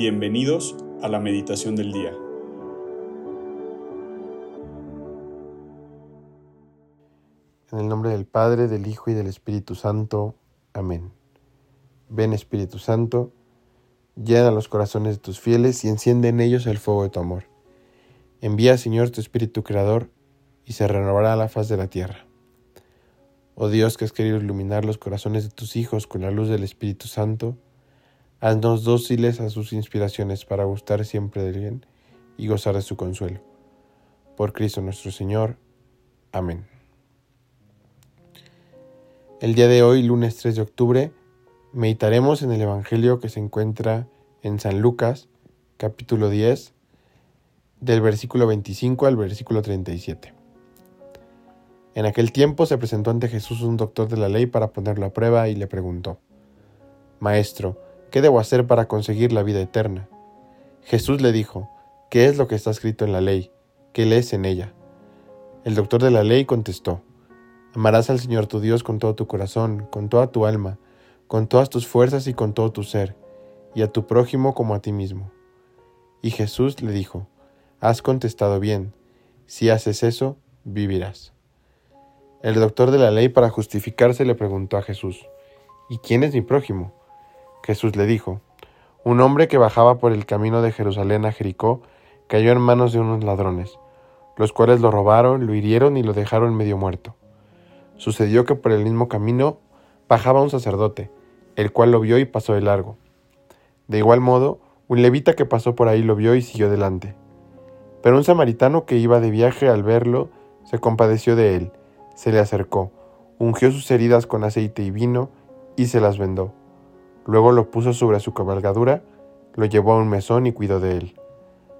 Bienvenidos a la meditación del día. En el nombre del Padre, del Hijo y del Espíritu Santo. Amén. Ven Espíritu Santo, llena los corazones de tus fieles y enciende en ellos el fuego de tu amor. Envía, Señor, tu Espíritu Creador, y se renovará la faz de la tierra. Oh Dios que has querido iluminar los corazones de tus hijos con la luz del Espíritu Santo, haznos dóciles a sus inspiraciones para gustar siempre del bien y gozar de su consuelo. Por Cristo nuestro Señor. Amén. El día de hoy, lunes 3 de octubre, meditaremos en el Evangelio que se encuentra en San Lucas, capítulo 10, del versículo 25 al versículo 37. En aquel tiempo se presentó ante Jesús un doctor de la ley para ponerlo a prueba y le preguntó, Maestro, ¿qué debo hacer para conseguir la vida eterna? Jesús le dijo, ¿qué es lo que está escrito en la ley? ¿Qué lees en ella? El doctor de la ley contestó, Amarás al Señor tu Dios con todo tu corazón, con toda tu alma, con todas tus fuerzas y con todo tu ser, y a tu prójimo como a ti mismo. Y Jesús le dijo, Has contestado bien, si haces eso, vivirás. El doctor de la ley para justificarse le preguntó a Jesús, ¿Y quién es mi prójimo? Jesús le dijo, un hombre que bajaba por el camino de Jerusalén a Jericó cayó en manos de unos ladrones, los cuales lo robaron, lo hirieron y lo dejaron medio muerto. Sucedió que por el mismo camino bajaba un sacerdote, el cual lo vio y pasó de largo. De igual modo, un levita que pasó por ahí lo vio y siguió delante. Pero un samaritano que iba de viaje al verlo se compadeció de él se le acercó, ungió sus heridas con aceite y vino y se las vendó. Luego lo puso sobre su cabalgadura, lo llevó a un mesón y cuidó de él.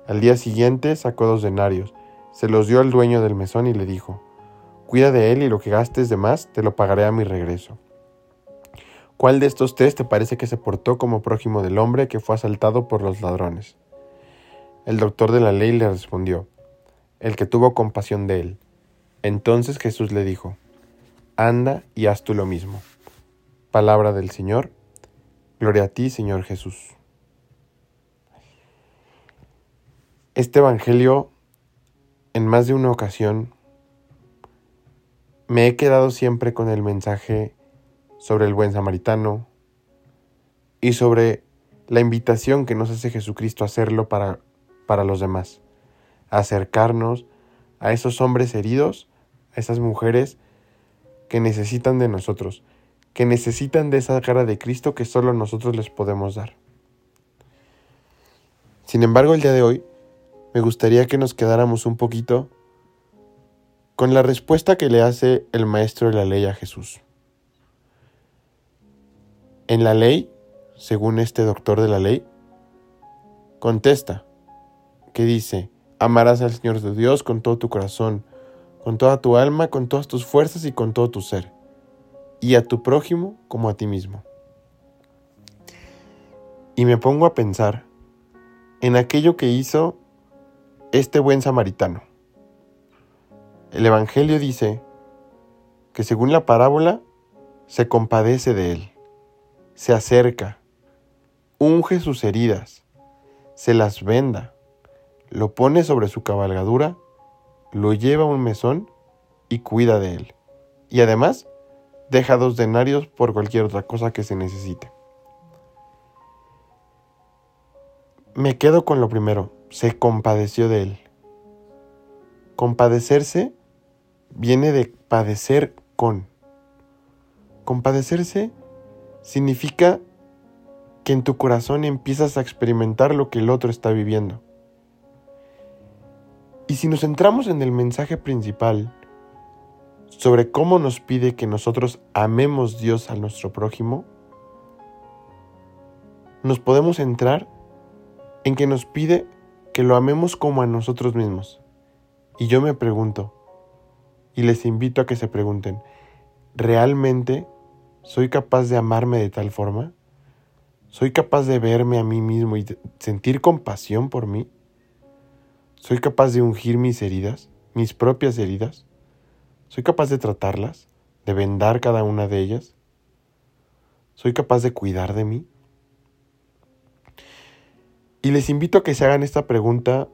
Al día siguiente sacó dos denarios, se los dio al dueño del mesón y le dijo, Cuida de él y lo que gastes de más te lo pagaré a mi regreso. ¿Cuál de estos tres te parece que se portó como prójimo del hombre que fue asaltado por los ladrones? El doctor de la ley le respondió, el que tuvo compasión de él. Entonces Jesús le dijo, Anda y haz tú lo mismo. Palabra del Señor. Gloria a ti, Señor Jesús. Este Evangelio, en más de una ocasión, me he quedado siempre con el mensaje sobre el buen samaritano y sobre la invitación que nos hace Jesucristo a hacerlo para, para los demás, a acercarnos a esos hombres heridos a esas mujeres que necesitan de nosotros, que necesitan de esa cara de Cristo que solo nosotros les podemos dar. Sin embargo, el día de hoy me gustaría que nos quedáramos un poquito con la respuesta que le hace el maestro de la ley a Jesús. En la ley, según este doctor de la ley, contesta que dice, amarás al Señor tu Dios con todo tu corazón, con toda tu alma, con todas tus fuerzas y con todo tu ser, y a tu prójimo como a ti mismo. Y me pongo a pensar en aquello que hizo este buen samaritano. El Evangelio dice que según la parábola, se compadece de él, se acerca, unge sus heridas, se las venda, lo pone sobre su cabalgadura lo lleva a un mesón y cuida de él. Y además, deja dos denarios por cualquier otra cosa que se necesite. Me quedo con lo primero, se compadeció de él. Compadecerse viene de padecer con. Compadecerse significa que en tu corazón empiezas a experimentar lo que el otro está viviendo. Y si nos centramos en el mensaje principal sobre cómo nos pide que nosotros amemos Dios a nuestro prójimo, nos podemos centrar en que nos pide que lo amemos como a nosotros mismos. Y yo me pregunto, y les invito a que se pregunten, ¿realmente soy capaz de amarme de tal forma? ¿Soy capaz de verme a mí mismo y sentir compasión por mí? ¿Soy capaz de ungir mis heridas, mis propias heridas? ¿Soy capaz de tratarlas, de vendar cada una de ellas? ¿Soy capaz de cuidar de mí? Y les invito a que se hagan esta pregunta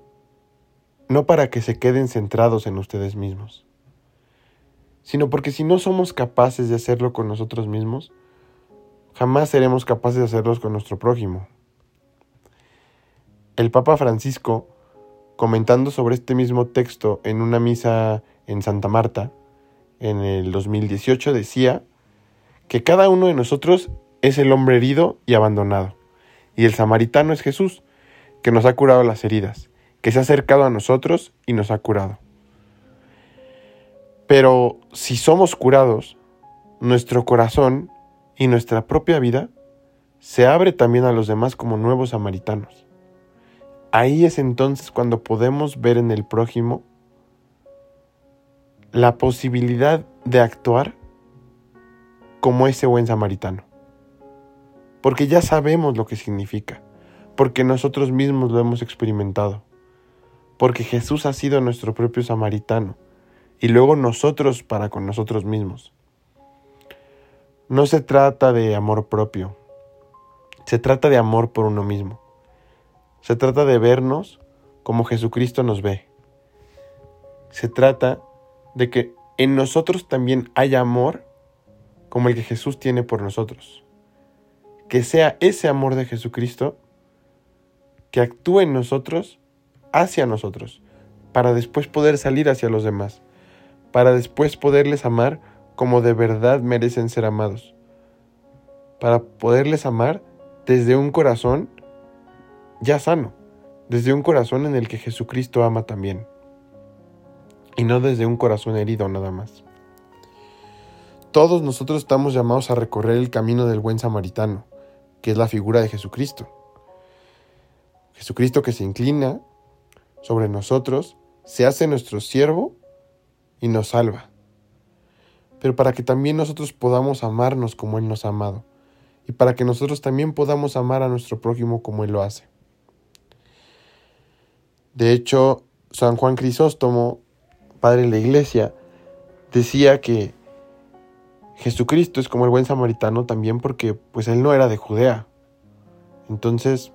no para que se queden centrados en ustedes mismos, sino porque si no somos capaces de hacerlo con nosotros mismos, jamás seremos capaces de hacerlo con nuestro prójimo. El Papa Francisco, comentando sobre este mismo texto en una misa en Santa Marta, en el 2018, decía que cada uno de nosotros es el hombre herido y abandonado, y el samaritano es Jesús, que nos ha curado las heridas, que se ha acercado a nosotros y nos ha curado. Pero si somos curados, nuestro corazón y nuestra propia vida se abre también a los demás como nuevos samaritanos. Ahí es entonces cuando podemos ver en el prójimo la posibilidad de actuar como ese buen samaritano. Porque ya sabemos lo que significa, porque nosotros mismos lo hemos experimentado, porque Jesús ha sido nuestro propio samaritano y luego nosotros para con nosotros mismos. No se trata de amor propio, se trata de amor por uno mismo. Se trata de vernos como Jesucristo nos ve. Se trata de que en nosotros también haya amor como el que Jesús tiene por nosotros. Que sea ese amor de Jesucristo que actúe en nosotros hacia nosotros, para después poder salir hacia los demás, para después poderles amar como de verdad merecen ser amados, para poderles amar desde un corazón ya sano, desde un corazón en el que Jesucristo ama también, y no desde un corazón herido nada más. Todos nosotros estamos llamados a recorrer el camino del buen samaritano, que es la figura de Jesucristo. Jesucristo que se inclina sobre nosotros, se hace nuestro siervo y nos salva. Pero para que también nosotros podamos amarnos como Él nos ha amado, y para que nosotros también podamos amar a nuestro prójimo como Él lo hace. De hecho, San Juan Crisóstomo, padre de la iglesia, decía que Jesucristo es como el buen samaritano también porque pues él no era de Judea. Entonces,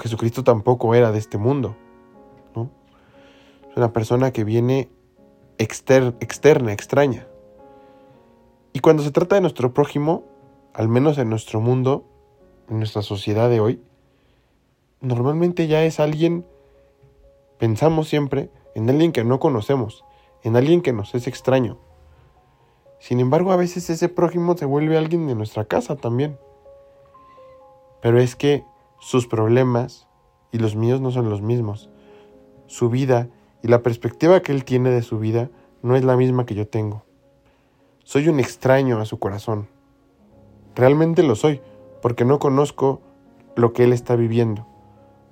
Jesucristo tampoco era de este mundo. ¿no? Es una persona que viene externa, extraña. Y cuando se trata de nuestro prójimo, al menos en nuestro mundo, en nuestra sociedad de hoy, normalmente ya es alguien Pensamos siempre en alguien que no conocemos, en alguien que nos es extraño. Sin embargo, a veces ese prójimo se vuelve alguien de nuestra casa también. Pero es que sus problemas y los míos no son los mismos. Su vida y la perspectiva que él tiene de su vida no es la misma que yo tengo. Soy un extraño a su corazón. Realmente lo soy, porque no conozco lo que él está viviendo.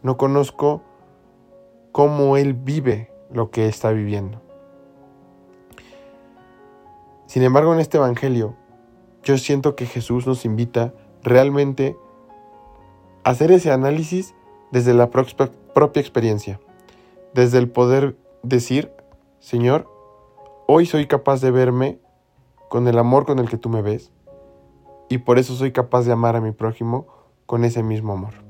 No conozco cómo Él vive lo que está viviendo. Sin embargo, en este Evangelio, yo siento que Jesús nos invita realmente a hacer ese análisis desde la propia experiencia, desde el poder decir, Señor, hoy soy capaz de verme con el amor con el que tú me ves, y por eso soy capaz de amar a mi prójimo con ese mismo amor.